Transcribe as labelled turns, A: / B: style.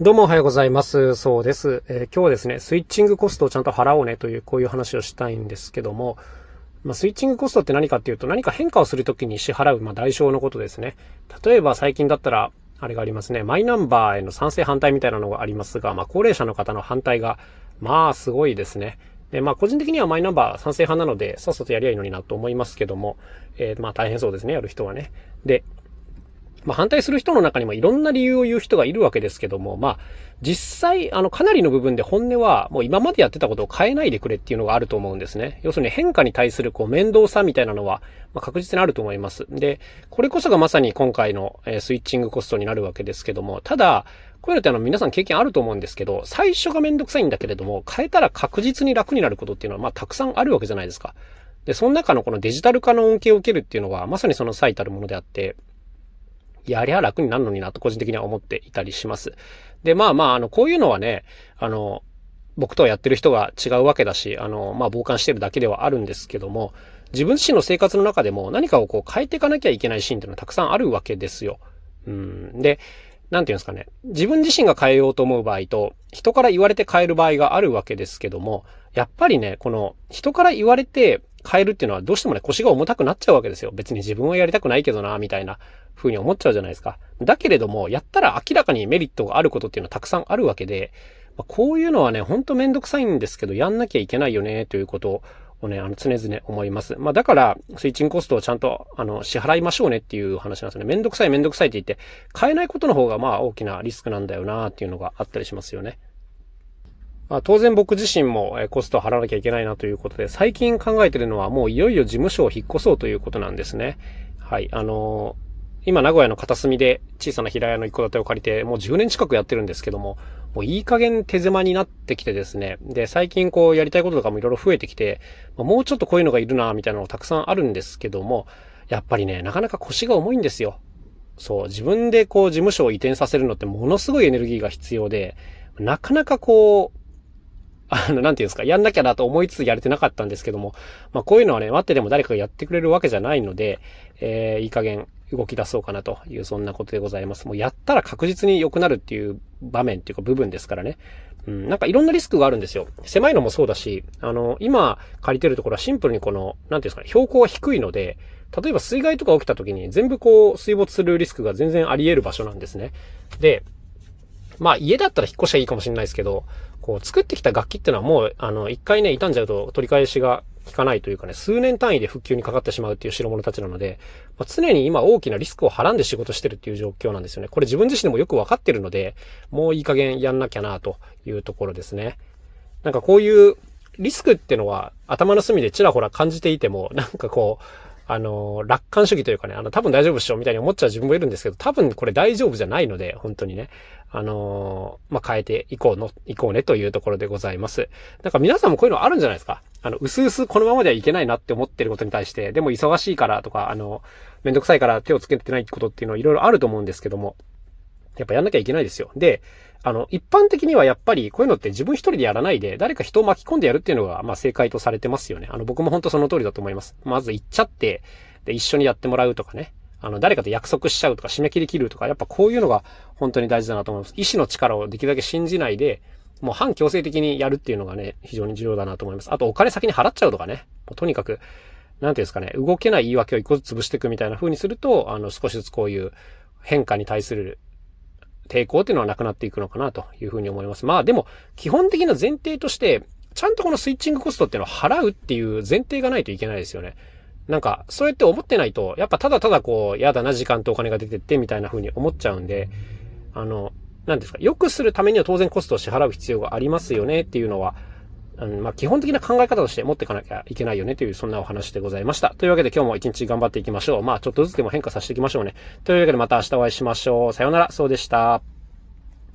A: どうもおはようございます。そうです。えー、今日はですね、スイッチングコストをちゃんと払おうねという、こういう話をしたいんですけども、まあ、スイッチングコストって何かっていうと、何か変化をするときに支払う、まあ、代償のことですね。例えば最近だったら、あれがありますね、マイナンバーへの賛成反対みたいなのがありますが、まあ、高齢者の方の反対が、まあ、すごいですね。で、まあ、個人的にはマイナンバー賛成派なので、さっさとやりゃいいのになと思いますけども、えー、まあ、大変そうですね、やる人はね。で、まあ、反対する人の中にもいろんな理由を言う人がいるわけですけども、まあ、実際、あの、かなりの部分で本音は、もう今までやってたことを変えないでくれっていうのがあると思うんですね。要するに変化に対する、こう、面倒さみたいなのは、まあ、確実にあると思います。で、これこそがまさに今回の、えー、スイッチングコストになるわけですけども、ただ、こういうのってあの皆さん経験あると思うんですけど、最初がめんどくさいんだけれども、変えたら確実に楽になることっていうのは、まあ、たくさんあるわけじゃないですか。で、その中のこのデジタル化の恩恵を受けるっていうのは、まさにその最たるものであって、やりゃ楽になるのになと個人的には思っていたりします。で、まあまあ、あの、こういうのはね、あの、僕とはやってる人が違うわけだし、あの、まあ、傍観してるだけではあるんですけども、自分自身の生活の中でも何かをこう変えていかなきゃいけないシーンっていうのはたくさんあるわけですよ。うん。で、なんていうんですかね。自分自身が変えようと思う場合と、人から言われて変える場合があるわけですけども、やっぱりね、この人から言われて変えるっていうのはどうしてもね、腰が重たくなっちゃうわけですよ。別に自分はやりたくないけどな、みたいな風に思っちゃうじゃないですか。だけれども、やったら明らかにメリットがあることっていうのはたくさんあるわけで、ま、こういうのはね、ほんとめんどくさいんですけど、やんなきゃいけないよね、ということをね、あの、常々思います。まあ、だから、スイッチングコストをちゃんと、あの、支払いましょうねっていう話なんですね。めんどくさいめんどくさいって言って、変えないことの方が、まあ、大きなリスクなんだよな、っていうのがあったりしますよね。まあ、当然僕自身もコストを払わなきゃいけないなということで、最近考えてるのはもういよいよ事務所を引っ越そうということなんですね。はい。あのー、今名古屋の片隅で小さな平屋の一戸建てを借りて、もう10年近くやってるんですけども、もういい加減手狭になってきてですね。で、最近こうやりたいこととかもいろいろ増えてきて、もうちょっとこういうのがいるな、みたいなのたくさんあるんですけども、やっぱりね、なかなか腰が重いんですよ。そう、自分でこう事務所を移転させるのってものすごいエネルギーが必要で、なかなかこう、あの、なんていうんですか、やんなきゃなと思いつつやれてなかったんですけども、まあこういうのはね、待ってでも誰かがやってくれるわけじゃないので、えー、いい加減動き出そうかなという、そんなことでございます。もうやったら確実に良くなるっていう場面っていうか部分ですからね。うん、なんかいろんなリスクがあるんですよ。狭いのもそうだし、あの、今借りてるところはシンプルにこの、なんていうんですかね、標高が低いので、例えば水害とか起きた時に全部こう水没するリスクが全然あり得る場所なんですね。で、まあ家だったら引っ越しはいいかもしれないですけど、こう作ってきた楽器ってのはもう、あの、一回ね、傷んじゃうと取り返しが効かないというかね、数年単位で復旧にかかってしまうっていう代物たちなので、まあ、常に今大きなリスクをはらんで仕事してるっていう状況なんですよね。これ自分自身でもよくわかってるので、もういい加減やんなきゃなというところですね。なんかこういうリスクってのは頭の隅でちらほら感じていても、なんかこう、あの、楽観主義というかね、あの、多分大丈夫っしょみたいに思っちゃう自分もいるんですけど、多分これ大丈夫じゃないので、本当にね。あのまあ、変えていこうの、いこうねというところでございます。なんか皆さんもこういうのあるんじゃないですかあの、うすうすこのままではいけないなって思ってることに対して、でも忙しいからとか、あの、めんどくさいから手をつけてないことっていうのはいろいろあると思うんですけども、やっぱやんなきゃいけないですよ。で、あの、一般的にはやっぱりこういうのって自分一人でやらないで、誰か人を巻き込んでやるっていうのが、ま正解とされてますよね。あの、僕も本当その通りだと思います。まず行っちゃって、で、一緒にやってもらうとかね。あの、誰かと約束しちゃうとか、締め切り切るとか、やっぱこういうのが本当に大事だなと思います。意志の力をできるだけ信じないで、もう反強制的にやるっていうのがね、非常に重要だなと思います。あと、お金先に払っちゃうとかね。もうとにかく、なんていうんですかね、動けない言い訳を一個ずつ潰していくみたいな風にすると、あの、少しずつこういう変化に対する抵抗っていうのはなくなっていくのかなというふうに思います。まあでも、基本的な前提として、ちゃんとこのスイッチングコストっていうのを払うっていう前提がないといけないですよね。なんか、そうやって思ってないと、やっぱただただこう、嫌だな時間とお金が出てってみたいな風に思っちゃうんで、あの、なんですか、良くするためには当然コストを支払う必要がありますよねっていうのは、あのまあ、基本的な考え方として持っていかなきゃいけないよねという、そんなお話でございました。というわけで今日も一日頑張っていきましょう。まあ、ちょっとずつでも変化させていきましょうね。というわけでまた明日お会いしましょう。さようなら、そうでした。